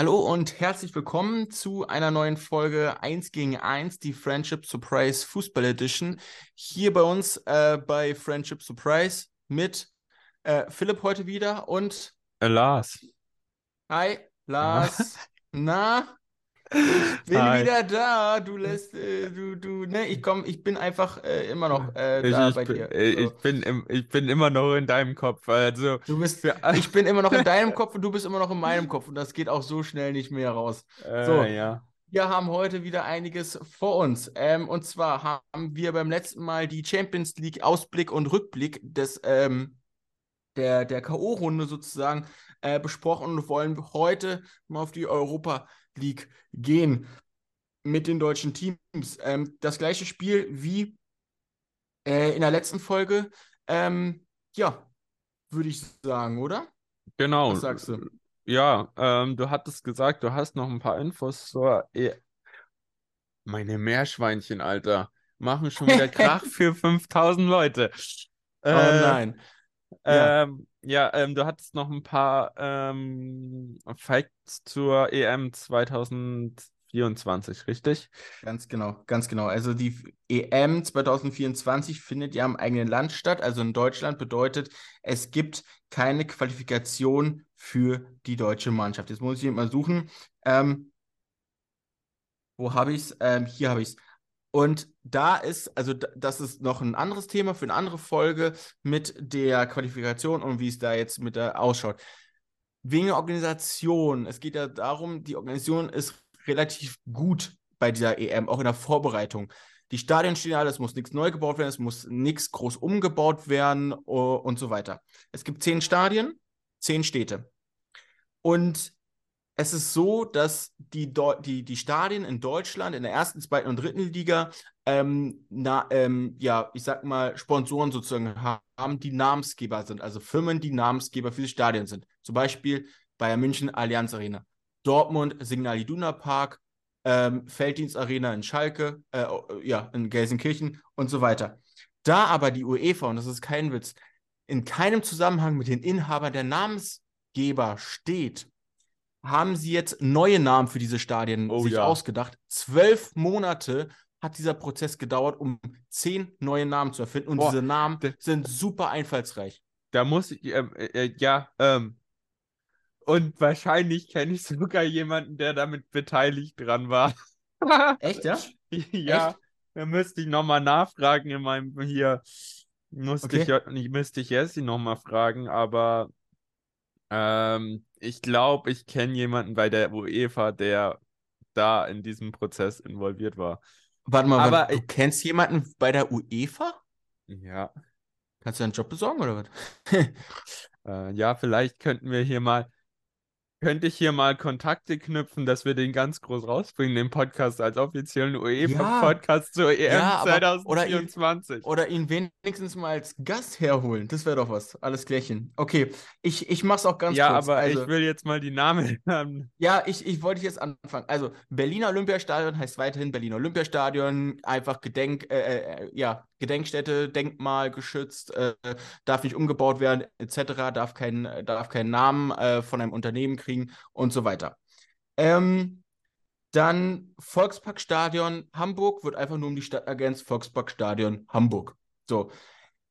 Hallo und herzlich willkommen zu einer neuen Folge 1 gegen 1, die Friendship Surprise Fußball Edition. Hier bei uns äh, bei Friendship Surprise mit äh, Philipp heute wieder und äh, Lars. Hi, Lars. Na, ich bin Hi. wieder da. Du lässt, äh, du, du, ne, ich komm, ich bin einfach äh, immer noch äh, ich, da ich bei bin, dir. Äh, so. Ich, bin im, ich bin immer noch in deinem Kopf. Also. Du bist, ich bin immer noch in deinem Kopf und du bist immer noch in meinem Kopf und das geht auch so schnell nicht mehr raus. Äh, so, ja. Wir haben heute wieder einiges vor uns. Ähm, und zwar haben wir beim letzten Mal die Champions League Ausblick und Rückblick des, ähm, der, der K.O.-Runde sozusagen äh, besprochen und wollen heute mal auf die Europa League gehen mit den deutschen Teams. Ähm, das gleiche Spiel wie äh, in der letzten Folge. Ähm, ja, würde ich sagen, oder? Genau. Was sagst du? Ja, ähm, du hattest gesagt, du hast noch ein paar Infos zur. E Meine Meerschweinchen, Alter, machen schon wieder Krach für 5000 Leute. Äh, oh nein. Ja, ähm, ja ähm, du hattest noch ein paar ähm, Facts zur EM 2024, richtig? Ganz genau, ganz genau. Also die EM 2024 findet ja im eigenen Land statt, also in Deutschland bedeutet, es gibt keine Qualifikation für die deutsche Mannschaft. Jetzt muss ich mal suchen. Ähm, wo habe ich es? Ähm, hier habe ich es. Und da ist, also das ist noch ein anderes Thema für eine andere Folge mit der Qualifikation und wie es da jetzt mit der ausschaut. Wegen der Organisation, es geht ja darum, die Organisation ist relativ gut bei dieser EM, auch in der Vorbereitung. Die Stadien stehen alle, es muss nichts neu gebaut werden, es muss nichts groß umgebaut werden und so weiter. Es gibt zehn Stadien, zehn Städte. Und es ist so, dass die, die, die Stadien in Deutschland in der ersten, zweiten und dritten Liga, ähm, na, ähm, ja, ich sag mal, Sponsoren sozusagen haben, die Namensgeber sind, also Firmen, die Namensgeber für die Stadien sind. Zum Beispiel Bayern München Allianz Arena, Dortmund Signal Iduna Park, ähm, Felddienst Arena in Schalke, äh, ja, in Gelsenkirchen und so weiter. Da aber die UEFA, und das ist kein Witz, in keinem Zusammenhang mit den Inhabern der Namensgeber steht, haben sie jetzt neue Namen für diese Stadien oh, sich ja. ausgedacht. Zwölf Monate hat dieser Prozess gedauert, um zehn neue Namen zu erfinden. Und Boah, diese Namen sind super einfallsreich. Da muss ich, ähm, äh, äh, ja, ähm, und wahrscheinlich kenne ich sogar jemanden, der damit beteiligt dran war. Echt, ja? ja, Echt? da müsste ich nochmal nachfragen in meinem hier. Musste okay. ich, ich müsste ich Jessie nochmal fragen, aber ähm, ich glaube, ich kenne jemanden bei der UEFA, der da in diesem Prozess involviert war. Warte mal, Aber du ich, kennst jemanden bei der UEFA? Ja. Kannst du einen Job besorgen oder was? äh, ja, vielleicht könnten wir hier mal könnte ich hier mal Kontakte knüpfen, dass wir den ganz groß rausbringen, den Podcast als offiziellen UEFA-Podcast ja. zur EM ja, 2024. Oder ihn, oder ihn, wenigstens mal als Gast herholen. Das wäre doch was. Alles klärchen. Okay, ich, ich mach's auch ganz ja, kurz. Ja, aber also, ich will jetzt mal die Namen haben. Ja, ich, ich wollte jetzt anfangen. Also, Berliner Olympiastadion heißt weiterhin Berliner Olympiastadion. Einfach Gedenk, äh, äh, ja, Gedenkstätte, Denkmal geschützt, äh, darf nicht umgebaut werden, etc., darf, kein, darf keinen Namen äh, von einem Unternehmen kriegen und so weiter. Ähm, dann Volksparkstadion Hamburg wird einfach nur um die Stadt ergänzt, Volksparkstadion Hamburg. So,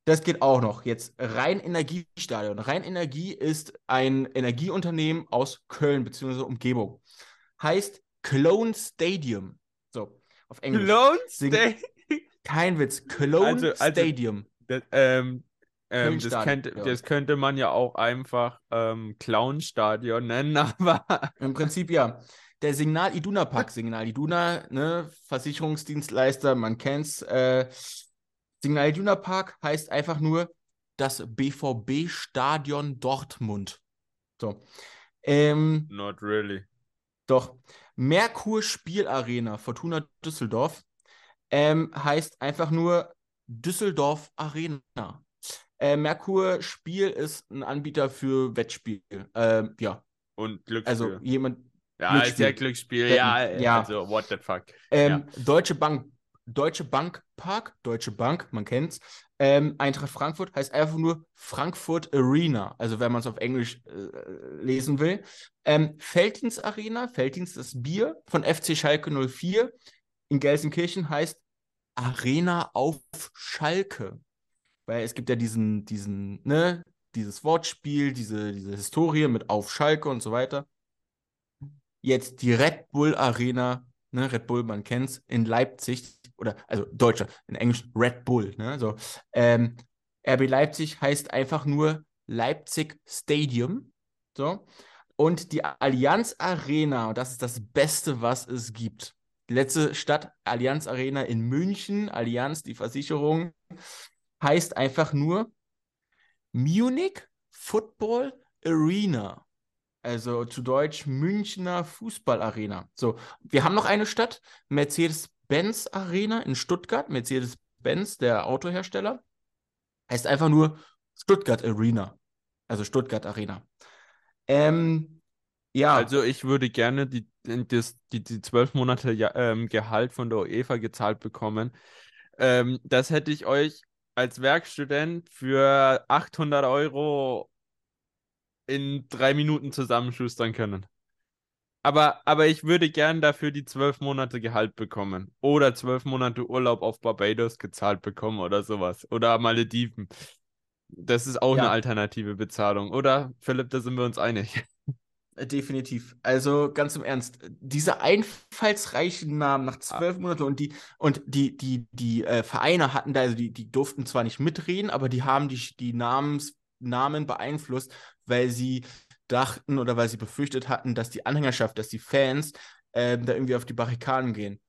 das geht auch noch. Jetzt Rhein Energiestadion. Rhein Energie ist ein Energieunternehmen aus Köln bzw. Umgebung. Heißt Clone Stadium. So, auf Englisch. Clone Stadium? Kein Witz. Cologne also, also, Stadium. Das, ähm, ähm, das, könnte, das könnte man ja auch einfach ähm, Clown-Stadion nennen, aber. Im Prinzip ja. Der Signal Iduna Park, Signal Iduna, ne, Versicherungsdienstleister, man kennt's. Äh, Signal Iduna Park heißt einfach nur das BVB-Stadion Dortmund. So. Ähm, Not really. Doch. Merkur Spielarena, Fortuna Düsseldorf, ähm, heißt einfach nur Düsseldorf Arena. Äh, Merkur Spiel ist ein Anbieter für Wettspiel. Ähm, ja. Und Glücksspiel. Also jemand. Ja, Glücksspiel. ist ja Glücksspiel. Ja, ja. Also, what the fuck. Ähm, ja. Deutsche Bank, Deutsche Bank Park, Deutsche Bank, man kennt's. Ähm, Eintracht Frankfurt heißt einfach nur Frankfurt Arena, also wenn man es auf Englisch äh, lesen will. Ähm, Felddienst Arena, Felddienst das Bier von FC Schalke 04 in Gelsenkirchen heißt Arena auf Schalke. Weil es gibt ja diesen, diesen, ne, dieses Wortspiel, diese, diese Historie mit auf Schalke und so weiter. Jetzt die Red Bull Arena, ne, Red Bull, man kennt es, in Leipzig, oder also Deutscher, in Englisch Red Bull, ne? So, ähm, RB Leipzig heißt einfach nur Leipzig Stadium. So. Und die Allianz Arena, das ist das Beste, was es gibt. Die letzte Stadt, Allianz Arena in München, Allianz, die Versicherung, heißt einfach nur Munich Football Arena. Also zu Deutsch Münchner Fußballarena. So, wir haben noch eine Stadt, Mercedes-Benz Arena in Stuttgart. Mercedes-Benz, der Autohersteller, heißt einfach nur Stuttgart Arena. Also Stuttgart Arena. Ähm, ja. Also ich würde gerne die, das, die, die zwölf Monate ähm, Gehalt von der UEFA gezahlt bekommen. Ähm, das hätte ich euch als Werkstudent für 800 Euro in drei Minuten zusammenschustern können. Aber, aber ich würde gern dafür die zwölf Monate Gehalt bekommen. Oder zwölf Monate Urlaub auf Barbados gezahlt bekommen oder sowas. Oder Malediven. Das ist auch ja. eine alternative Bezahlung. Oder, Philipp, da sind wir uns einig. Äh, definitiv. Also ganz im Ernst, diese einfallsreichen Namen nach zwölf ah. Monaten und die und die die die äh, Vereine hatten da also die die durften zwar nicht mitreden, aber die haben die die Namens, Namen beeinflusst, weil sie dachten oder weil sie befürchtet hatten, dass die Anhängerschaft, dass die Fans äh, da irgendwie auf die Barrikaden gehen.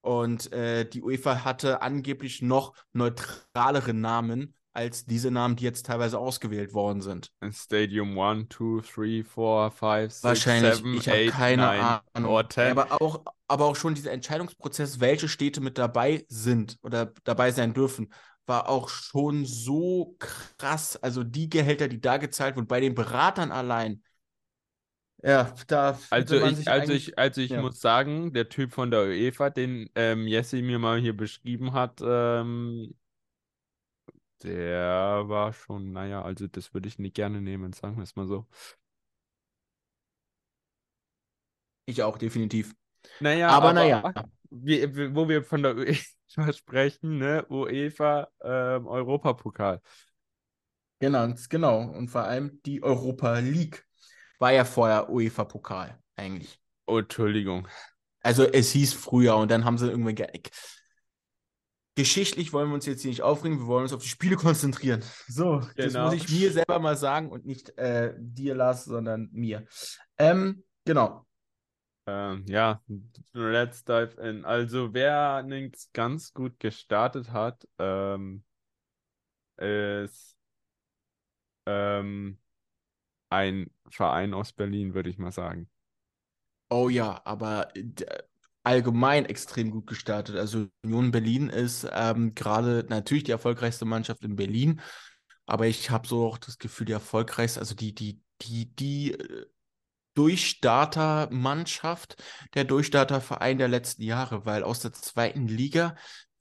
Und äh, die UEFA hatte angeblich noch neutralere Namen als diese Namen, die jetzt teilweise ausgewählt worden sind. Stadium 1, 2, 3, 4, 5, 6, Wahrscheinlich, 7, ich habe keine 9, Ahnung. Or 10. Aber auch, aber auch schon dieser Entscheidungsprozess, welche Städte mit dabei sind oder dabei sein dürfen, war auch schon so krass. Also die Gehälter, die da gezahlt wurden, bei den Beratern allein. Ja, da. Also ich, also ich, also ich ja. muss sagen, der Typ von der UEFA, den ähm, Jesse mir mal hier beschrieben hat, ähm, der war schon, naja, also das würde ich nicht gerne nehmen, sagen wir es mal so. Ich auch, definitiv. Naja, aber, aber naja. Wie, wo wir von der UEFA sprechen, ne? UEFA ähm, Europapokal. Genau, genau. Und vor allem die Europa League war ja vorher UEFA-Pokal, eigentlich. Oh, Entschuldigung. Also es hieß früher und dann haben sie irgendwann geschichtlich wollen wir uns jetzt hier nicht aufregen, wir wollen uns auf die Spiele konzentrieren. So, genau. das muss ich mir selber mal sagen und nicht äh, dir, Lars, sondern mir. Ähm, genau. Ähm, ja, let's dive in. Also, wer nichts ganz gut gestartet hat, ähm, ist ähm, ein Verein aus Berlin, würde ich mal sagen. Oh ja, aber äh, allgemein extrem gut gestartet. Also Union Berlin ist ähm, gerade natürlich die erfolgreichste Mannschaft in Berlin, aber ich habe so auch das Gefühl, die erfolgreichste, also die, die, die, die äh, Durchstarter-Mannschaft, der Durchstarterverein der letzten Jahre, weil aus der zweiten Liga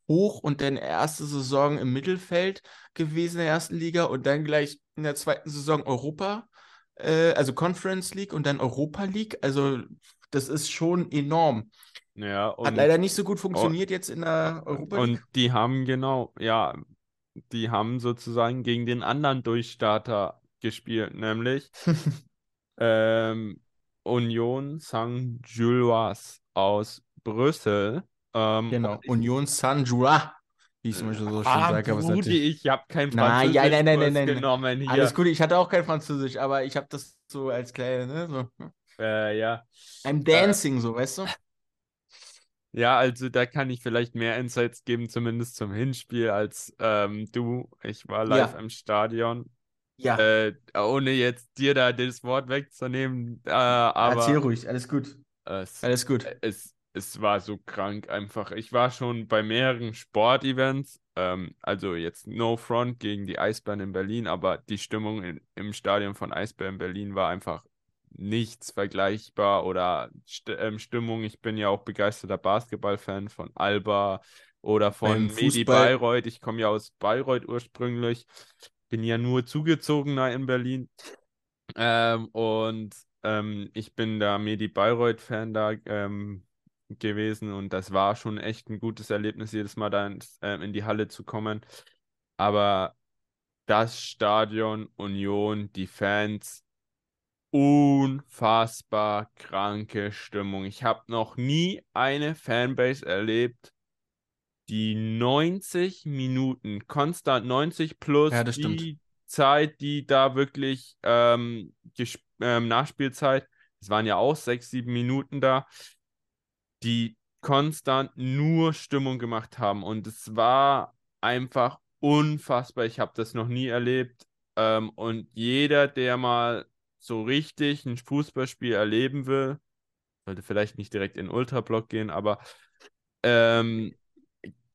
hoch und dann erste Saison im Mittelfeld gewesen in der ersten Liga und dann gleich in der zweiten Saison Europa, äh, also Conference League und dann Europa League. Also das ist schon enorm. Ja, und, Hat leider nicht so gut funktioniert jetzt in der Europa League. Und die haben genau, ja, die haben sozusagen gegen den anderen Durchstarter gespielt, nämlich ähm, Union Saint-Gilloise aus Brüssel. Ähm, genau, Union Saint-Gilloise, wie ich es immer so schön ah, sage. Brudi, ich habe kein Französisch nein, nein, nein, nein, nein, genommen hier. Alles gut, ich hatte auch kein Französisch, aber ich habe das so als kleine, ne, so. Äh, ja. I'm dancing, äh, so, weißt du? Ja, also da kann ich vielleicht mehr Insights geben, zumindest zum Hinspiel, als ähm, du. Ich war live ja. im Stadion. Ja. Äh, ohne jetzt dir da das Wort wegzunehmen. Äh, aber, Erzähl ruhig, alles gut. Es, alles gut. Es, es war so krank einfach. Ich war schon bei mehreren Sportevents, ähm, also jetzt No Front gegen die Eisbären in Berlin, aber die Stimmung in, im Stadion von Eisbären Berlin war einfach nichts vergleichbar oder St ähm, Stimmung. Ich bin ja auch begeisterter Basketballfan von Alba, Oder von Medi Bayreuth. Ich komme ja aus Bayreuth ursprünglich. Bin ja nur zugezogener in Berlin. Ähm, und ähm, ich bin da Medi Bayreuth-Fan da ähm, gewesen und das war schon echt ein gutes Erlebnis, jedes Mal da ins, äh, in die Halle zu kommen. Aber das Stadion, Union, die Fans, unfassbar kranke Stimmung. Ich habe noch nie eine Fanbase erlebt, die 90 Minuten, konstant 90 plus ja, die stimmt. Zeit, die da wirklich ähm, ähm, Nachspielzeit, es waren ja auch sechs, sieben Minuten da, die konstant nur Stimmung gemacht haben. Und es war einfach unfassbar. Ich habe das noch nie erlebt. Ähm, und jeder, der mal so richtig ein Fußballspiel erleben will, sollte vielleicht nicht direkt in Ultrablock gehen, aber ähm,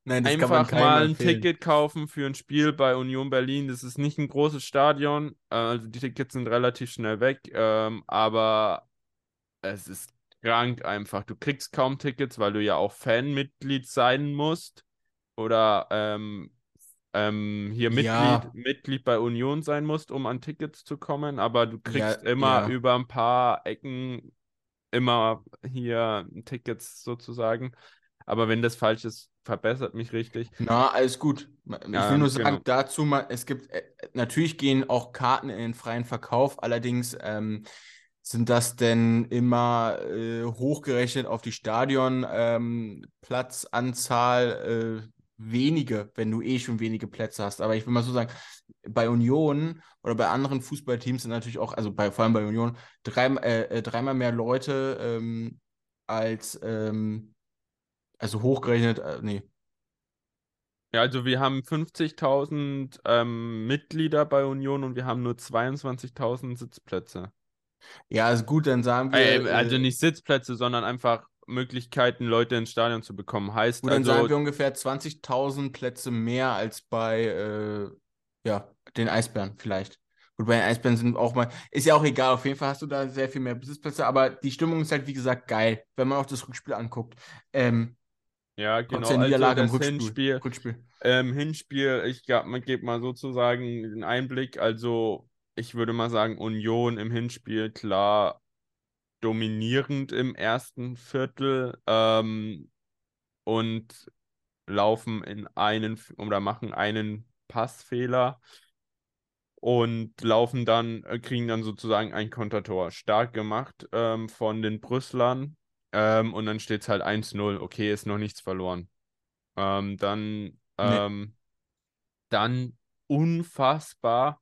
Nein, einfach mal ein empfehlen. Ticket kaufen für ein Spiel bei Union Berlin. Das ist nicht ein großes Stadion, also die Tickets sind relativ schnell weg, ähm, aber es ist krank einfach. Du kriegst kaum Tickets, weil du ja auch Fanmitglied sein musst oder ähm, ähm, hier Mitglied, ja. Mitglied bei Union sein musst, um an Tickets zu kommen, aber du kriegst ja, immer ja. über ein paar Ecken immer hier Tickets sozusagen. Aber wenn das falsch ist, verbessert mich richtig. Na, alles gut. Ich ja, will nur sagen, genau. dazu mal, es gibt, äh, natürlich gehen auch Karten in den freien Verkauf, allerdings ähm, sind das denn immer äh, hochgerechnet auf die Stadionplatzanzahl ähm, äh, wenige, wenn du eh schon wenige Plätze hast. Aber ich will mal so sagen, bei Union oder bei anderen Fußballteams sind natürlich auch, also bei, vor allem bei Union, drei, äh, äh, dreimal mehr Leute ähm, als, ähm, also hochgerechnet, äh, nee. Ja, also wir haben 50.000 ähm, Mitglieder bei Union und wir haben nur 22.000 Sitzplätze. Ja, also gut, dann sagen wir. Äh, also äh, nicht Sitzplätze, sondern einfach Möglichkeiten, Leute ins Stadion zu bekommen. Heißt Gut, dann also, sagen wir ungefähr 20.000 Plätze mehr als bei äh, ja, den Eisbären vielleicht. Gut, bei den Eisbären sind auch mal, ist ja auch egal, auf jeden Fall hast du da sehr viel mehr Besitzplätze, aber die Stimmung ist halt, wie gesagt, geil, wenn man auch das Rückspiel anguckt. Ähm, ja, genau. Ja Niederlage also im Rückspiel. Hinspiel, Rückspiel. Ähm, Hinspiel, ich glaube, man gibt mal sozusagen den Einblick. Also, ich würde mal sagen, Union im Hinspiel, klar, dominierend im ersten Viertel ähm, und laufen in einen oder machen einen Passfehler und laufen dann, äh, kriegen dann sozusagen ein Kontertor. Stark gemacht ähm, von den Brüsslern. Ähm, und dann steht es halt 1-0. Okay, ist noch nichts verloren. Ähm, dann, ähm, nee. dann unfassbar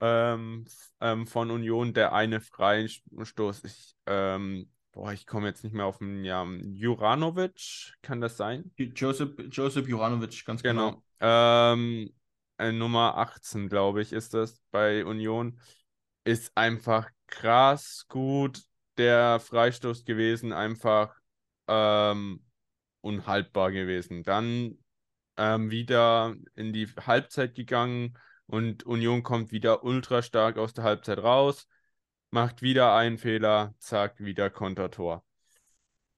ähm, ähm, von Union der eine Freistoß. Ich, ähm, boah, ich komme jetzt nicht mehr auf den Namen. Juranovic, kann das sein? Joseph, Joseph Juranovic, ganz genau. genau. Ähm, äh, Nummer 18, glaube ich, ist das bei Union. Ist einfach krass gut der Freistoß gewesen, einfach ähm, unhaltbar gewesen. Dann ähm, wieder in die Halbzeit gegangen und Union kommt wieder ultra stark aus der Halbzeit raus, macht wieder einen Fehler, zack, wieder Kontertor.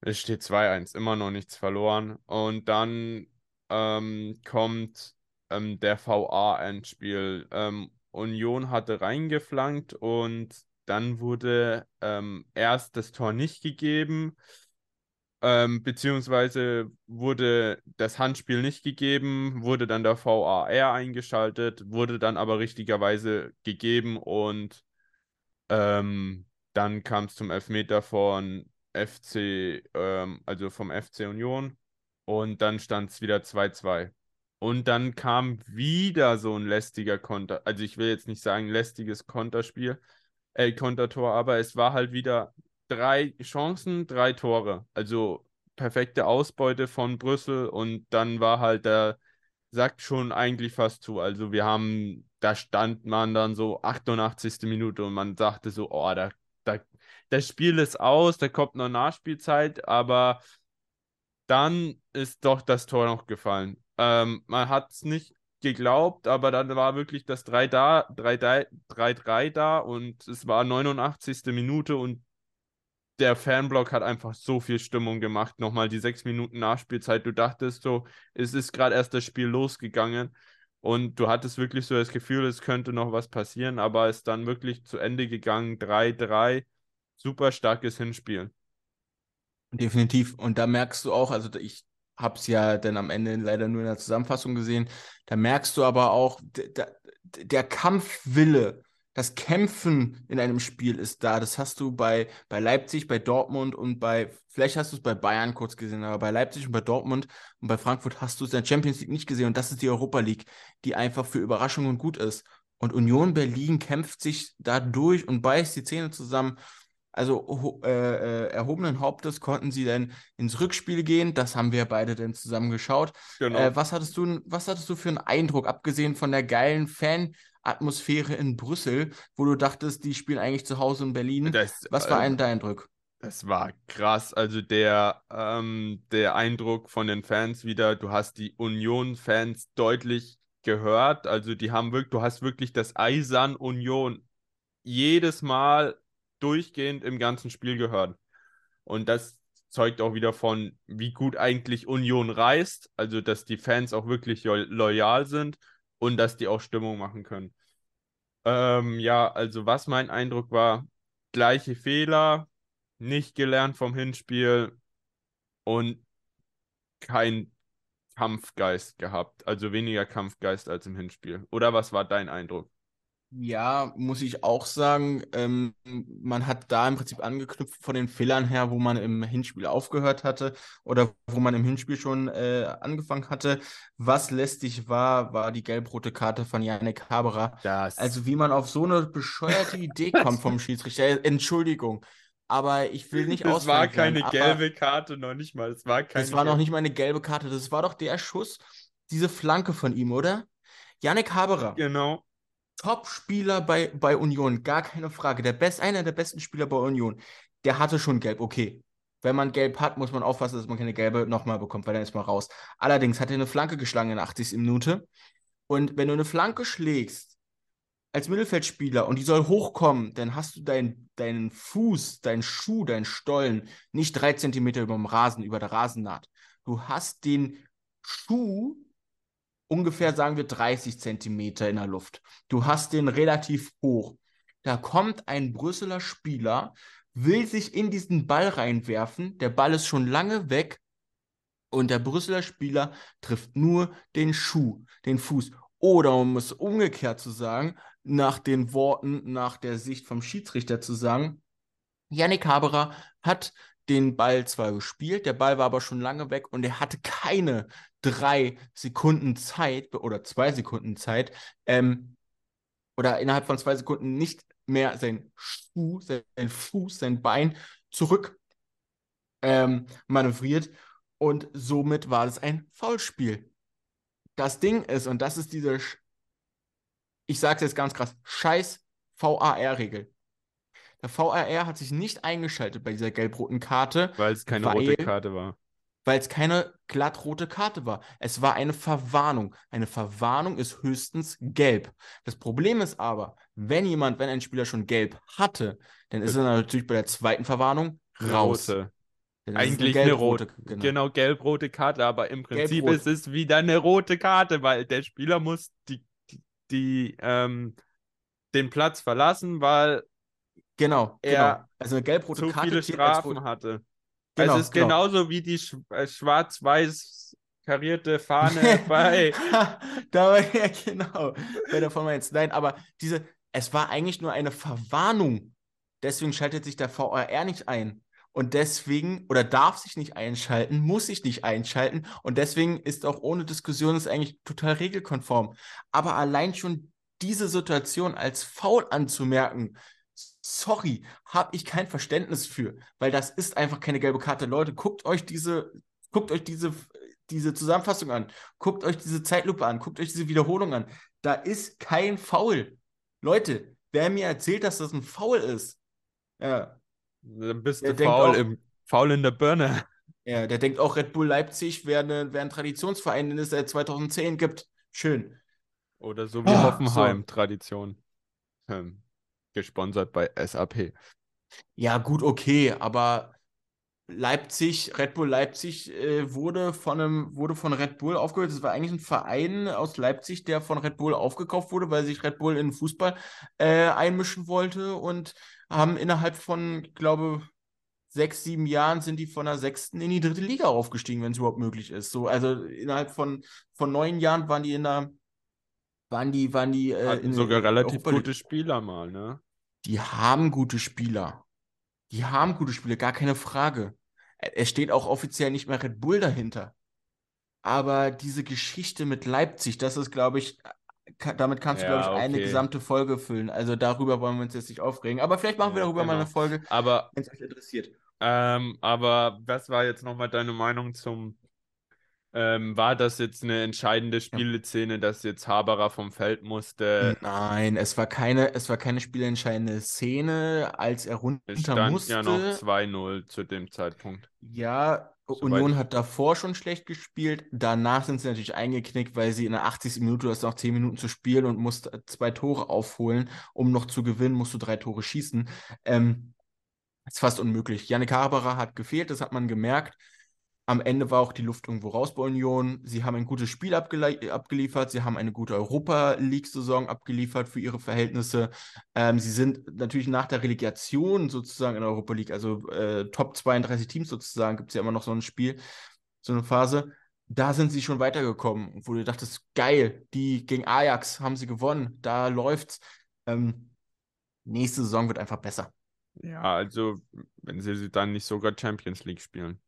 Es steht 2-1, immer noch nichts verloren. Und dann ähm, kommt ähm, der VA-Endspiel. Ähm, Union hatte reingeflankt und dann wurde ähm, erst das Tor nicht gegeben ähm, beziehungsweise wurde das Handspiel nicht gegeben, wurde dann der VAR eingeschaltet, wurde dann aber richtigerweise gegeben und ähm, dann kam es zum Elfmeter von FC, ähm, also vom FC Union und dann stand es wieder 2-2. Und dann kam wieder so ein lästiger Konter, also ich will jetzt nicht sagen lästiges Konterspiel, äh, Kontertor, aber es war halt wieder drei Chancen, drei Tore. Also perfekte Ausbeute von Brüssel und dann war halt der Sack schon eigentlich fast zu. Also wir haben, da stand man dann so 88. Minute und man sagte so, oh, da, da, das Spiel ist aus, da kommt noch Nachspielzeit, aber dann ist doch das Tor noch gefallen. Ähm, man hat es nicht geglaubt, aber dann war wirklich das 3 da, 3-3 da und es war 89. Minute und der Fanblock hat einfach so viel Stimmung gemacht. Nochmal die sechs Minuten Nachspielzeit. Du dachtest so, es ist gerade erst das Spiel losgegangen und du hattest wirklich so das Gefühl, es könnte noch was passieren, aber es ist dann wirklich zu Ende gegangen. 3-3. Super starkes Hinspiel. Definitiv. Und da merkst du auch, also ich habe es ja dann am Ende leider nur in der Zusammenfassung gesehen, da merkst du aber auch, der, der Kampfwille, das Kämpfen in einem Spiel ist da. Das hast du bei, bei Leipzig, bei Dortmund und bei, vielleicht hast du es bei Bayern kurz gesehen, aber bei Leipzig und bei Dortmund und bei Frankfurt hast du es in der Champions League nicht gesehen. Und das ist die Europa League, die einfach für Überraschungen gut ist. Und Union Berlin kämpft sich da durch und beißt die Zähne zusammen. Also äh, äh, erhobenen Hauptes konnten sie dann ins Rückspiel gehen. Das haben wir beide dann zusammen geschaut. Genau. Äh, was, hattest du, was hattest du für einen Eindruck, abgesehen von der geilen Fan-Atmosphäre in Brüssel, wo du dachtest, die spielen eigentlich zu Hause in Berlin? Das, was war äh, ein dein Eindruck? Das war krass. Also der, ähm, der Eindruck von den Fans wieder, du hast die Union-Fans deutlich gehört. Also die haben wirklich, du hast wirklich das Eisern Union jedes Mal durchgehend im ganzen Spiel gehört. Und das zeugt auch wieder von, wie gut eigentlich Union reist, also dass die Fans auch wirklich loyal sind und dass die auch Stimmung machen können. Ähm, ja, also was mein Eindruck war, gleiche Fehler, nicht gelernt vom Hinspiel und kein Kampfgeist gehabt, also weniger Kampfgeist als im Hinspiel. Oder was war dein Eindruck? Ja, muss ich auch sagen. Ähm, man hat da im Prinzip angeknüpft von den Fehlern her, wo man im Hinspiel aufgehört hatte oder wo man im Hinspiel schon äh, angefangen hatte. Was lästig war, war die gelb-rote Karte von Yannick Haberer. Das... Also wie man auf so eine bescheuerte Idee kommt vom Schiedsrichter. Entschuldigung. Aber ich will nicht aus. Das war keine werden, gelbe Karte, noch nicht mal. Es war keine das war noch nicht mal eine gelbe Karte. Das war doch der Schuss, diese Flanke von ihm, oder? Yannick Haberer. Genau Top-Spieler bei, bei Union, gar keine Frage. Der best, einer der besten Spieler bei Union. Der hatte schon gelb, okay. Wenn man gelb hat, muss man aufpassen, dass man keine gelbe nochmal bekommt, weil dann ist man raus. Allerdings hat er eine Flanke geschlagen in der 80. Minute. Und wenn du eine Flanke schlägst, als Mittelfeldspieler und die soll hochkommen, dann hast du dein, deinen Fuß, deinen Schuh, deinen Stollen nicht drei Zentimeter über dem Rasen, über der Rasennaht. Du hast den Schuh ungefähr, sagen wir, 30 Zentimeter in der Luft. Du hast den relativ hoch. Da kommt ein Brüsseler Spieler, will sich in diesen Ball reinwerfen. Der Ball ist schon lange weg und der Brüsseler Spieler trifft nur den Schuh, den Fuß. Oder um es umgekehrt zu sagen, nach den Worten, nach der Sicht vom Schiedsrichter zu sagen, Yannick Haberer hat den Ball zwar gespielt, der Ball war aber schon lange weg und er hatte keine drei Sekunden Zeit oder zwei Sekunden Zeit, ähm, oder innerhalb von zwei Sekunden nicht mehr sein Schuh, sein Fuß, sein Bein zurück ähm, manövriert und somit war es ein Foulspiel. Das Ding ist, und das ist diese, ich sage es jetzt ganz krass, scheiß VAR-Regel. Der VAR hat sich nicht eingeschaltet bei dieser gelb-roten Karte. Weil es keine weil, rote Karte war. Weil es keine glattrote Karte war. Es war eine Verwarnung. Eine Verwarnung ist höchstens gelb. Das Problem ist aber, wenn jemand, wenn ein Spieler schon gelb hatte, dann ist er natürlich bei der zweiten Verwarnung raus. Rote. Eigentlich eine, eine rote. Genau, genau gelb-rote Karte, aber im Prinzip ist es wieder eine rote Karte, weil der Spieler muss die, die, die ähm, den Platz verlassen, weil Genau, er genau. Also eine gelb-rote Karte viele Strafen hatte. Genau, also es ist genau. genauso wie die äh, schwarz-weiß karierte Fahne bei. da war ja genau. Bei der Formel 1. Nein, aber diese, es war eigentlich nur eine Verwarnung. Deswegen schaltet sich der VRR nicht ein. Und deswegen, oder darf sich nicht einschalten, muss sich nicht einschalten. Und deswegen ist auch ohne Diskussion es eigentlich total regelkonform. Aber allein schon diese Situation als faul anzumerken, sorry, habe ich kein Verständnis für, weil das ist einfach keine gelbe Karte. Leute, guckt euch diese, guckt euch diese, diese Zusammenfassung an, guckt euch diese Zeitlupe an, guckt euch diese Wiederholung an. Da ist kein Foul. Leute, wer mir erzählt, dass das ein Foul ist, ja. Dann bist du faul, auch, im, faul in der Birne. Ja, der denkt auch, Red Bull Leipzig wäre eine, wär ein Traditionsverein, den es seit 2010 gibt. Schön. Oder so wie oh, Hoffenheim, so. Tradition. Hm gesponsert bei SAP. Ja, gut, okay, aber Leipzig, Red Bull Leipzig äh, wurde von einem, wurde von Red Bull aufgehört. Das war eigentlich ein Verein aus Leipzig, der von Red Bull aufgekauft wurde, weil sich Red Bull in den Fußball äh, einmischen wollte und haben innerhalb von, ich glaube, sechs, sieben Jahren sind die von der sechsten in die dritte Liga aufgestiegen, wenn es überhaupt möglich ist. So, also innerhalb von, von neun Jahren waren die in der, waren die, waren die äh, in sogar relativ gute Spieler mal, ne? Die haben gute Spieler. Die haben gute Spieler, gar keine Frage. Es steht auch offiziell nicht mehr Red Bull dahinter. Aber diese Geschichte mit Leipzig, das ist, glaube ich, damit kannst ja, du, glaube ich, okay. eine gesamte Folge füllen. Also darüber wollen wir uns jetzt nicht aufregen. Aber vielleicht machen ja, wir darüber genau. mal eine Folge, wenn es euch interessiert. Ähm, aber was war jetzt nochmal deine Meinung zum ähm, war das jetzt eine entscheidende Spieleszene, dass jetzt Haberer vom Feld musste? Nein, es war keine, es war keine spielentscheidende Szene, als er runter es stand musste. ja noch 2-0 zu dem Zeitpunkt. Ja, Soweit Union hat davor schon schlecht gespielt. Danach sind sie natürlich eingeknickt, weil sie in der 80. Minute, das noch 10 Minuten zu spielen und musst zwei Tore aufholen. Um noch zu gewinnen, musst du drei Tore schießen. Ähm, ist fast unmöglich. Janik Haberer hat gefehlt, das hat man gemerkt. Am Ende war auch die Luft irgendwo raus bei Union. Sie haben ein gutes Spiel abgeliefert. Sie haben eine gute Europa League-Saison abgeliefert für ihre Verhältnisse. Ähm, sie sind natürlich nach der Relegation sozusagen in der Europa League, also äh, Top 32 Teams sozusagen, gibt es ja immer noch so ein Spiel, so eine Phase. Da sind sie schon weitergekommen, wo du dachtest, geil, die gegen Ajax haben sie gewonnen, da läuft's. Ähm, nächste Saison wird einfach besser. Ja, also wenn sie dann nicht sogar Champions League spielen.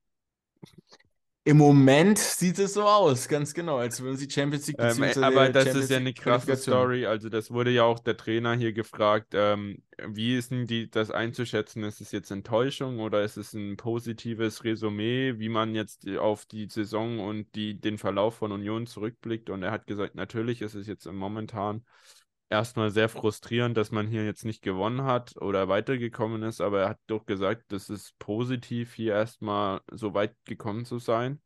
Im Moment sieht es so aus, ganz genau, als würden sie Champions League ähm, Aber das Champions ist ja eine krasse Story. Also, das wurde ja auch der Trainer hier gefragt. Ähm, wie ist denn die, das einzuschätzen? Ist es jetzt Enttäuschung oder ist es ein positives Resümee, wie man jetzt auf die Saison und die, den Verlauf von Union zurückblickt? Und er hat gesagt, natürlich ist es jetzt momentan erstmal sehr frustrierend, dass man hier jetzt nicht gewonnen hat oder weitergekommen ist, aber er hat doch gesagt, das ist positiv, hier erstmal so weit gekommen zu sein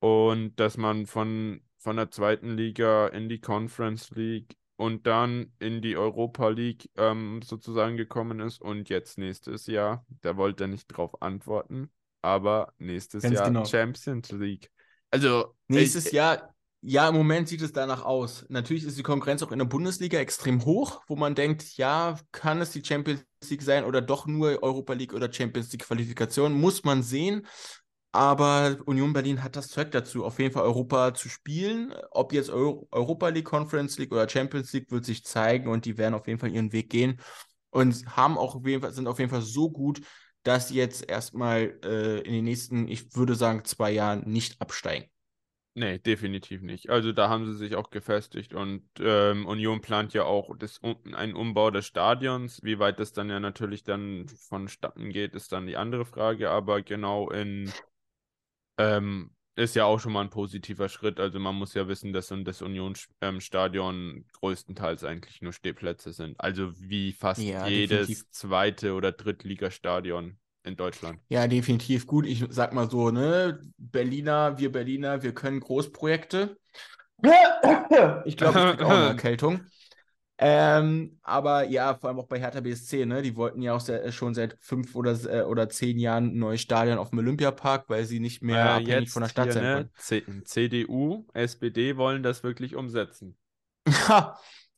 und dass man von, von der zweiten Liga in die Conference League und dann in die Europa League ähm, sozusagen gekommen ist und jetzt nächstes Jahr, da wollte er nicht drauf antworten, aber nächstes Ganz Jahr genau. Champions League. Also nächstes ich, Jahr ja, im Moment sieht es danach aus. Natürlich ist die Konkurrenz auch in der Bundesliga extrem hoch, wo man denkt, ja, kann es die Champions League sein oder doch nur Europa League oder Champions League Qualifikation, muss man sehen. Aber Union Berlin hat das Zeug dazu, auf jeden Fall Europa zu spielen. Ob jetzt Euro Europa League, Conference League oder Champions League wird sich zeigen und die werden auf jeden Fall ihren Weg gehen und haben auch auf jeden Fall, sind auf jeden Fall so gut, dass sie jetzt erstmal äh, in den nächsten, ich würde sagen, zwei Jahren nicht absteigen. Nee, definitiv nicht. Also da haben sie sich auch gefestigt und ähm, Union plant ja auch das, einen Umbau des Stadions. Wie weit das dann ja natürlich dann vonstatten geht, ist dann die andere Frage. Aber genau in ähm, ist ja auch schon mal ein positiver Schritt. Also man muss ja wissen, dass das Union-Stadion ähm, größtenteils eigentlich nur Stehplätze sind. Also wie fast ja, jedes definitiv. zweite oder Drittligastadion in Deutschland. Ja, definitiv gut. Ich sag mal so, ne, Berliner, wir Berliner, wir können Großprojekte. Ich glaube, ich kriege auch eine Erkältung. Ähm, aber ja, vor allem auch bei Hertha BSC, ne? Die wollten ja auch sehr, schon seit fünf oder, äh, oder zehn Jahren ein neues Stadion auf dem Olympiapark, weil sie nicht mehr äh, abhängig von der Stadt hier, sein ne? CDU, SPD wollen das wirklich umsetzen.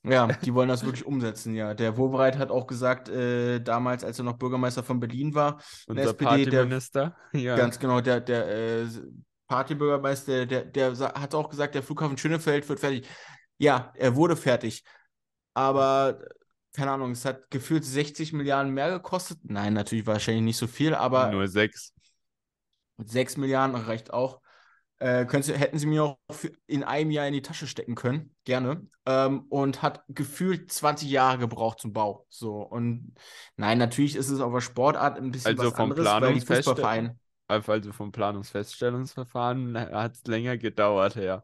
Ja, die wollen das wirklich umsetzen, ja. Der Wobereit hat auch gesagt, äh, damals, als er noch Bürgermeister von Berlin war, unser SPD, Partyminister, der, ja. Ganz genau, der, der äh, Partybürgermeister, der, der hat auch gesagt, der Flughafen Schönefeld wird fertig. Ja, er wurde fertig. Aber, keine Ahnung, es hat gefühlt 60 Milliarden mehr gekostet. Nein, natürlich wahrscheinlich nicht so viel, aber. Nur sechs. 6 Milliarden reicht auch. Äh, Sie, hätten sie mir auch in einem Jahr in die Tasche stecken können, gerne. Ähm, und hat gefühlt 20 Jahre gebraucht zum Bau. So, und nein, natürlich ist es auf der Sportart ein bisschen also was vom anderes, weil die Fußballvereine. Also vom Planungsfeststellungsverfahren hat es länger gedauert, ja.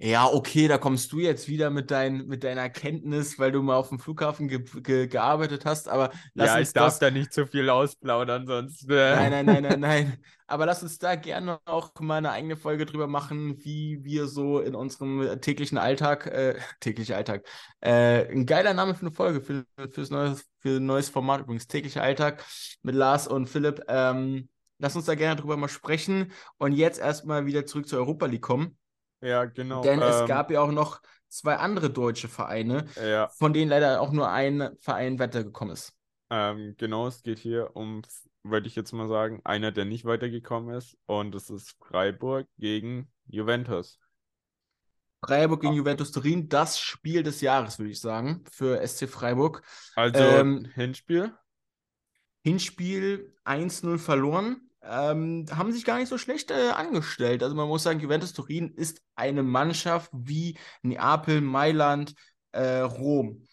Ja, okay, da kommst du jetzt wieder mit, dein, mit deiner Kenntnis, weil du mal auf dem Flughafen ge ge gearbeitet hast, aber lass ja, uns ich darf das. da nicht zu viel ausplaudern, sonst. Äh... Nein, nein, nein, nein, nein. Aber lass uns da gerne auch mal eine eigene Folge drüber machen, wie wir so in unserem täglichen Alltag, äh, täglicher Alltag, äh, ein geiler Name für eine Folge, für, fürs neues, für ein neues Format übrigens, täglicher Alltag mit Lars und Philipp. Ähm, lass uns da gerne drüber mal sprechen und jetzt erstmal wieder zurück zur Europa League kommen. Ja, genau. Denn ähm, es gab ja auch noch zwei andere deutsche Vereine, ja. von denen leider auch nur ein Verein weitergekommen ist. Ähm, genau, es geht hier um, würde ich jetzt mal sagen, einer, der nicht weitergekommen ist. Und es ist Freiburg gegen Juventus. Freiburg gegen ah. Juventus Turin, das Spiel des Jahres, würde ich sagen, für SC Freiburg. Also ähm, Hinspiel? Hinspiel 1-0 verloren ähm, haben sich gar nicht so schlecht äh, angestellt. Also man muss sagen, Juventus Turin ist eine Mannschaft wie Neapel, Mailand, äh, Rom.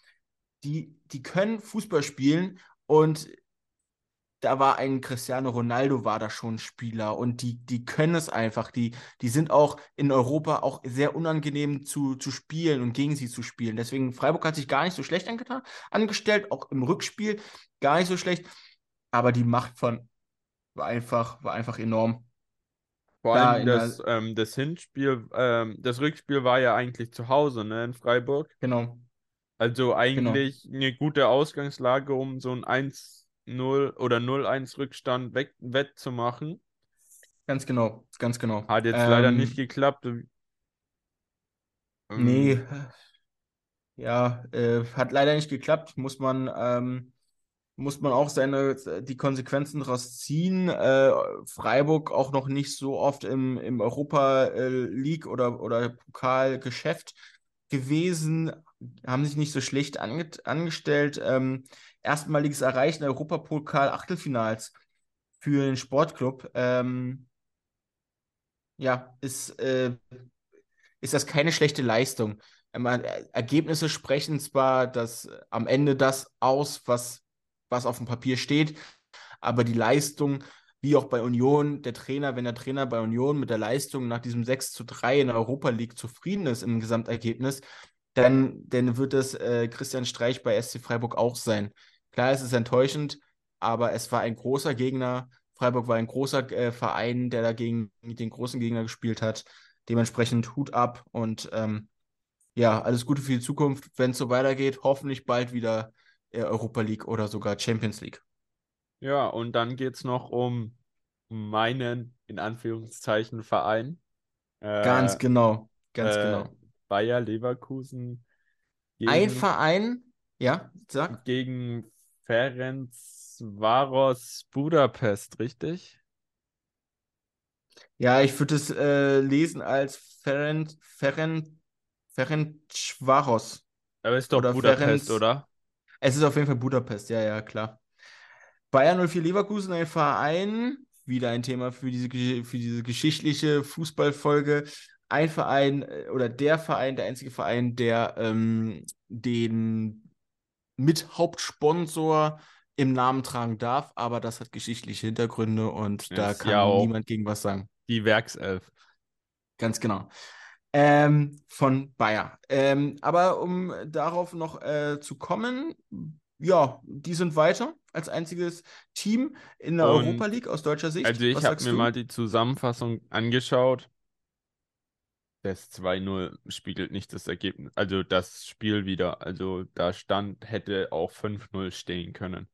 Die, die können Fußball spielen und da war ein Cristiano Ronaldo, war da schon Spieler und die, die können es einfach. Die, die sind auch in Europa auch sehr unangenehm zu, zu spielen und gegen sie zu spielen. Deswegen, Freiburg hat sich gar nicht so schlecht angetan, angestellt, auch im Rückspiel gar nicht so schlecht. Aber die Macht von war einfach, war einfach enorm. Vor allem das, ähm, das Hinspiel, ähm, das Rückspiel war ja eigentlich zu Hause, ne, in Freiburg. Genau. Also eigentlich genau. eine gute Ausgangslage, um so ein 1-0 oder 0-1 Rückstand weg, wettzumachen. Ganz genau, ganz genau. Hat jetzt ähm, leider nicht geklappt. Ähm, nee, ja, äh, hat leider nicht geklappt, muss man ähm, muss man auch seine, die Konsequenzen daraus ziehen. Äh, Freiburg auch noch nicht so oft im, im Europa äh, League oder, oder Pokalgeschäft gewesen, haben sich nicht so schlecht ange angestellt. Ähm, erstmaliges Erreichen der Europapokal Achtelfinals für den Sportclub. Ähm, ja, ist, äh, ist das keine schlechte Leistung. Ähm, Ergebnisse sprechen zwar das am Ende das aus, was was auf dem Papier steht. Aber die Leistung, wie auch bei Union, der Trainer, wenn der Trainer bei Union mit der Leistung nach diesem 6 zu 3 in der Europa League zufrieden ist im Gesamtergebnis, dann, dann wird es äh, Christian Streich bei SC Freiburg auch sein. Klar, es ist enttäuschend, aber es war ein großer Gegner. Freiburg war ein großer äh, Verein, der dagegen den großen Gegner gespielt hat. Dementsprechend Hut ab und ähm, ja, alles Gute für die Zukunft, wenn es so weitergeht. Hoffentlich bald wieder Europa League oder sogar Champions League. Ja, und dann geht es noch um meinen, in Anführungszeichen, Verein. Äh, ganz genau, ganz äh, genau. Bayer Leverkusen. Gegen, Ein Verein, ja, sag. Gegen Ferenc Varos Budapest, richtig? Ja, ich würde es äh, lesen als Ferenc, Ferenc, Ferenc Varos. Aber ist doch oder Budapest, Ferenc, oder? Es ist auf jeden Fall Budapest, ja, ja, klar. Bayern 04 Leverkusen, ein Verein, wieder ein Thema für diese, für diese geschichtliche Fußballfolge. Ein Verein äh, oder der Verein, der einzige Verein, der ähm, den Mithauptsponsor im Namen tragen darf, aber das hat geschichtliche Hintergründe und das da kann ja niemand gegen was sagen. Die Werkself. Ganz genau ähm, von Bayer. Ähm, aber um darauf noch äh, zu kommen, ja, die sind weiter als einziges Team in der Und Europa League aus deutscher Sicht. Also ich habe mir mal die Zusammenfassung angeschaut. Das 2-0 spiegelt nicht das Ergebnis, also das Spiel wieder. Also da stand, hätte auch 5-0 stehen können.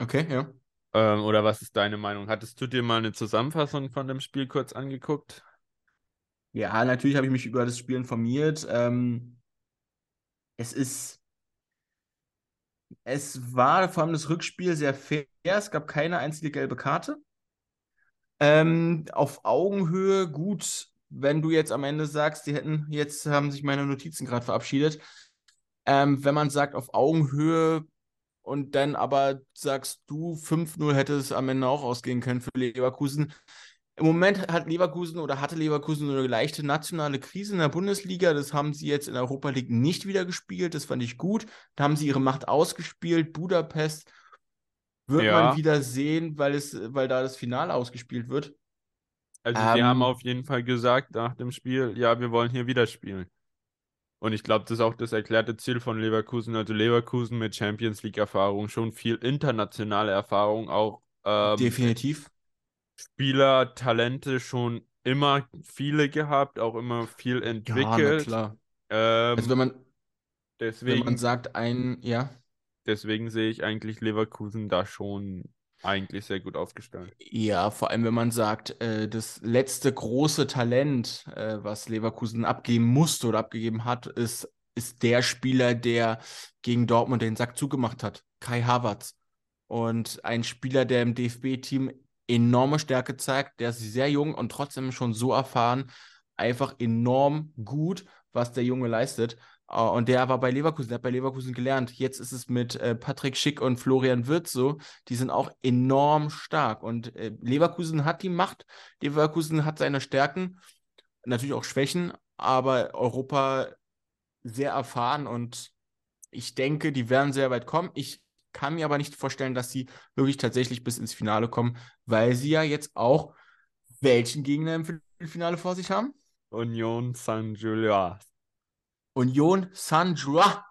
Okay, ja. Ähm, oder was ist deine Meinung? Hattest du dir mal eine Zusammenfassung von dem Spiel kurz angeguckt? Ja, natürlich habe ich mich über das Spiel informiert. Ähm, es ist. Es war vor allem das Rückspiel sehr fair. Es gab keine einzige gelbe Karte. Ähm, auf Augenhöhe gut, wenn du jetzt am Ende sagst, die hätten, jetzt haben sich meine Notizen gerade verabschiedet. Ähm, wenn man sagt, auf Augenhöhe und dann aber sagst du, 5-0 hätte es am Ende auch ausgehen können für Leverkusen, im Moment hat Leverkusen oder hatte Leverkusen eine leichte nationale Krise in der Bundesliga. Das haben sie jetzt in der Europa League nicht wieder gespielt. Das fand ich gut. Da haben sie ihre Macht ausgespielt. Budapest wird ja. man wieder sehen, weil, es, weil da das Finale ausgespielt wird. Also sie haben auf jeden Fall gesagt nach dem Spiel, ja, wir wollen hier wieder spielen. Und ich glaube, das ist auch das erklärte Ziel von Leverkusen. Also Leverkusen mit Champions League-Erfahrung, schon viel internationale Erfahrung, auch ähm, definitiv. Spieler, Talente schon immer viele gehabt, auch immer viel entwickelt. Ja, klar. Ähm, also wenn man, deswegen, wenn man sagt, ein, ja. Deswegen sehe ich eigentlich Leverkusen da schon eigentlich sehr gut aufgestellt. Ja, vor allem wenn man sagt, äh, das letzte große Talent, äh, was Leverkusen abgeben musste oder abgegeben hat, ist, ist der Spieler, der gegen Dortmund den Sack zugemacht hat, Kai Havertz. Und ein Spieler, der im DFB-Team enorme Stärke zeigt, der ist sehr jung und trotzdem schon so erfahren, einfach enorm gut, was der Junge leistet. Äh, und der war bei Leverkusen, der hat bei Leverkusen gelernt. Jetzt ist es mit äh, Patrick Schick und Florian Wirtz so, die sind auch enorm stark. Und äh, Leverkusen hat die Macht, Leverkusen hat seine Stärken, natürlich auch Schwächen, aber Europa sehr erfahren und ich denke, die werden sehr weit kommen. Ich kann mir aber nicht vorstellen, dass sie wirklich tatsächlich bis ins Finale kommen, weil sie ja jetzt auch welchen Gegner im Finale vor sich haben? Union Saint-Gilloise. Union Saint-Gilloise.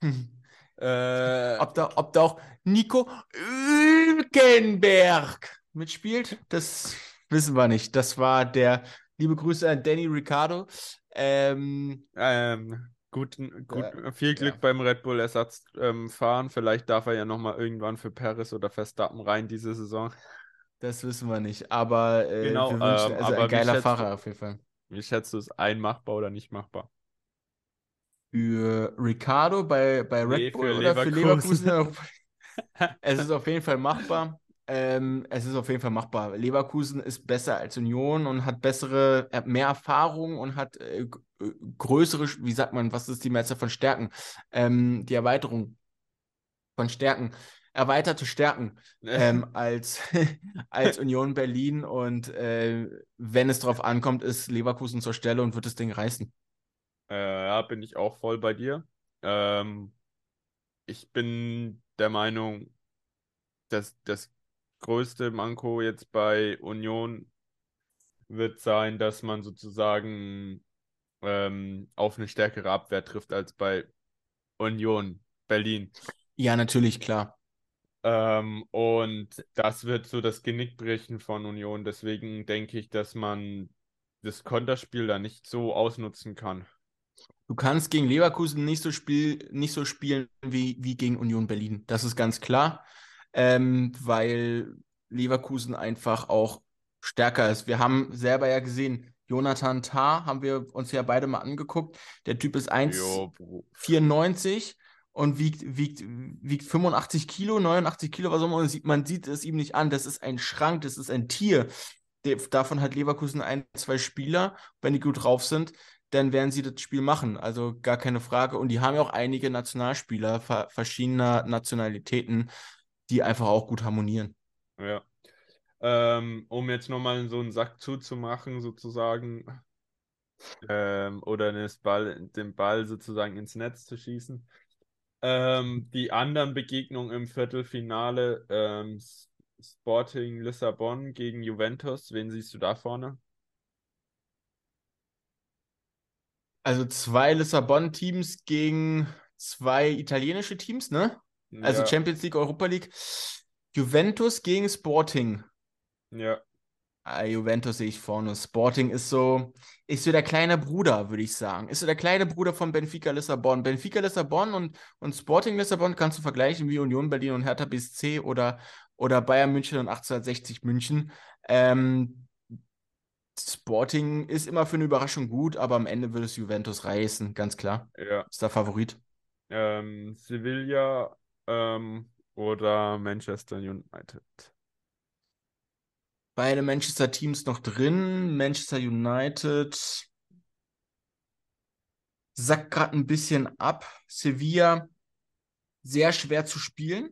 äh, ob, da, ob da auch Nico Hülkenberg mitspielt, das wissen wir nicht. Das war der liebe Grüße an Danny Ricciardo. Ähm, ähm, Gut, gut äh, viel Glück ja. beim Red Bull Ersatz ähm, fahren. Vielleicht darf er ja nochmal irgendwann für Paris oder Verstappen rein diese Saison. Das wissen wir nicht. Aber, äh, genau, wünschen, ähm, also ein geiler Fahrer du, auf jeden Fall. Wie schätzt du es ein machbar oder nicht machbar? Für Ricardo bei, bei Red nee, Bull oder Leverkusen. für Leverkusen? es ist auf jeden Fall machbar. Ähm, es ist auf jeden Fall machbar. Leverkusen ist besser als Union und hat bessere, hat mehr Erfahrung und hat äh, größere, wie sagt man, was ist die Mehrzahl von Stärken? Ähm, die Erweiterung von Stärken, erweiterte Stärken ähm, als, als Union Berlin und äh, wenn es darauf ankommt, ist Leverkusen zur Stelle und wird das Ding reißen. Äh, ja, bin ich auch voll bei dir. Ähm, ich bin der Meinung, dass das größte Manko jetzt bei Union wird sein, dass man sozusagen ähm, auf eine stärkere Abwehr trifft als bei Union Berlin. Ja, natürlich, klar. Ähm, und das wird so das Genickbrechen von Union. Deswegen denke ich, dass man das Konterspiel da nicht so ausnutzen kann. Du kannst gegen Leverkusen nicht so, spiel, nicht so spielen wie, wie gegen Union Berlin. Das ist ganz klar, ähm, weil Leverkusen einfach auch stärker ist. Wir haben selber ja gesehen, Jonathan Tah haben wir uns ja beide mal angeguckt. Der Typ ist 1,94 und wiegt, wiegt, wiegt 85 Kilo, 89 Kilo, was auch immer. Man sieht, man sieht es ihm nicht an. Das ist ein Schrank, das ist ein Tier. Davon hat Leverkusen ein, zwei Spieler. Wenn die gut drauf sind, dann werden sie das Spiel machen. Also gar keine Frage. Und die haben ja auch einige Nationalspieler verschiedener Nationalitäten, die einfach auch gut harmonieren. Ja ähm, um jetzt nochmal so einen Sack zuzumachen, sozusagen, ähm, oder den Ball, den Ball sozusagen ins Netz zu schießen. Ähm, die anderen Begegnungen im Viertelfinale, ähm, Sporting Lissabon gegen Juventus, wen siehst du da vorne? Also zwei Lissabon-Teams gegen zwei italienische Teams, ne? Also ja. Champions League, Europa League. Juventus gegen Sporting. Ja. Ah, Juventus sehe ich vorne. Sporting ist so, ist so der kleine Bruder, würde ich sagen. Ist so der kleine Bruder von Benfica Lissabon. Benfica Lissabon und, und Sporting Lissabon kannst du vergleichen wie Union Berlin und Hertha BSC oder, oder Bayern München und 1860 München. Ähm, Sporting ist immer für eine Überraschung gut, aber am Ende würde es Juventus reißen, ganz klar. Ja. Ist der Favorit. Ähm, Sevilla ähm, oder Manchester United beide Manchester-Teams noch drin. Manchester United sackt gerade ein bisschen ab. Sevilla sehr schwer zu spielen.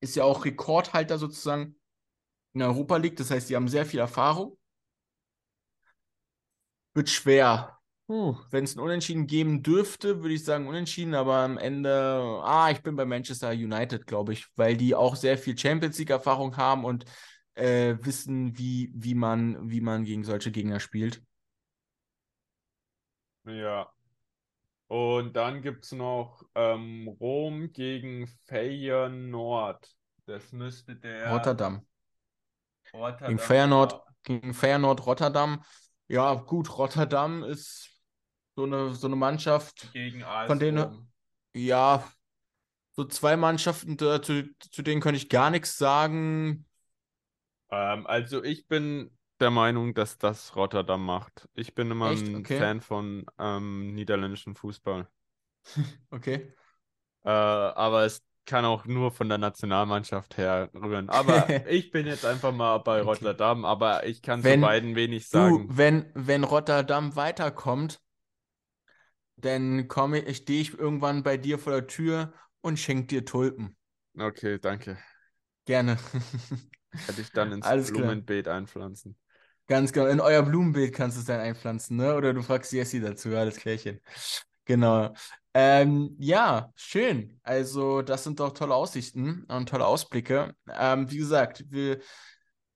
Ist ja auch Rekordhalter sozusagen in der Europa League. Das heißt, die haben sehr viel Erfahrung. Wird schwer. Wenn es ein Unentschieden geben dürfte, würde ich sagen Unentschieden, aber am Ende, ah, ich bin bei Manchester United, glaube ich, weil die auch sehr viel Champions League-Erfahrung haben und äh, wissen, wie, wie, man, wie man gegen solche Gegner spielt. Ja. Und dann gibt es noch ähm, Rom gegen Feyenoord. Das müsste der. Rotterdam. Rotterdam Gegen Feyenoord, ja. gegen Feyenoord Rotterdam. Ja, gut, Rotterdam ist so eine, so eine Mannschaft, Gegen AS von denen, Rom. ja, so zwei Mannschaften, zu, zu denen könnte ich gar nichts sagen. Ähm, also ich bin der Meinung, dass das Rotterdam macht. Ich bin immer Echt? ein Okay. Fan von ähm, niederländischem Fußball. Okay. Äh, aber es kann auch nur von der Nationalmannschaft her rühren. Aber ich bin jetzt einfach mal bei Okay. Rotterdam, aber ich kann Wenn zu beiden wenig Du, sagen. wenn, wenn Rotterdam weiterkommt, dann komme ich, stehe ich irgendwann bei dir vor der Tür und schenke dir Tulpen. Okay, danke. Gerne. Hätte ich dann ins Alles klar. Blumenbeet einpflanzen. Ganz genau. In euer Blumenbeet kannst du es dann einpflanzen, ne? Oder du fragst Jessie dazu, ja, das Klärchen. Genau. Ähm, ja, schön. Also, das sind doch tolle Aussichten und tolle Ausblicke. Ähm, wie gesagt, wir,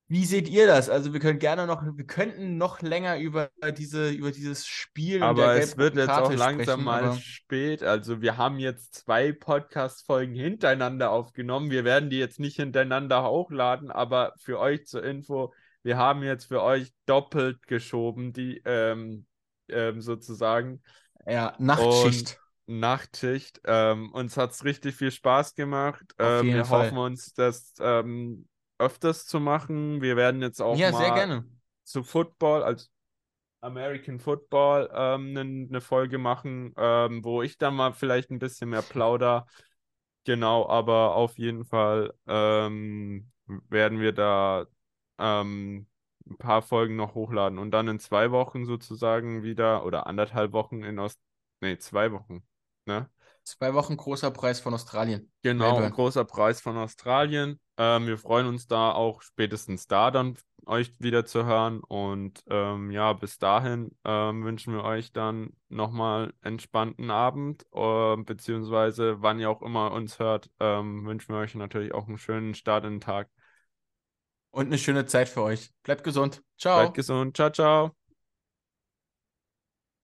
wie seht ihr das? Also, wir können gerne noch, wir könnten noch länger über diese, über dieses Spiel Aber es wird jetzt auch langsam sprechen, mal aber spät. Also wir haben jetzt zwei Podcast-Folgen hintereinander aufgenommen. Wir werden die jetzt nicht hintereinander hochladen, aber für euch zur Info, wir haben jetzt für euch doppelt geschoben, die ähm, ähm, sozusagen. ja, Nachtschicht. Und Nachtschicht. Ähm, uns hat es richtig viel Spaß gemacht. Ähm, wir Fall. hoffen uns, das ähm, öfters zu machen. Wir werden jetzt auch Ja, sehr mal gerne. zu Football, als American Football, ähm, eine ne Folge machen, ähm, wo ich dann mal vielleicht ein bisschen mehr plauder. Genau, aber auf jeden Fall ähm, werden wir da ähm, ein paar Folgen noch hochladen und dann in zwei Wochen sozusagen wieder oder anderthalb Wochen in Ost, nee, zwei Wochen, ne? Zwei Wochen großer Preis von Australien. Genau, großer Preis von Australien. Ähm, wir freuen uns da auch spätestens da dann euch wieder zu hören. Und ähm, ja, bis dahin ähm, wünschen wir euch dann nochmal entspannten Abend, äh, beziehungsweise wann ihr auch immer uns hört, ähm, wünschen wir euch natürlich auch einen schönen Start in den Tag. Und eine schöne Zeit für euch. Bleibt gesund. Ciao. Bleibt gesund. Ciao, ciao.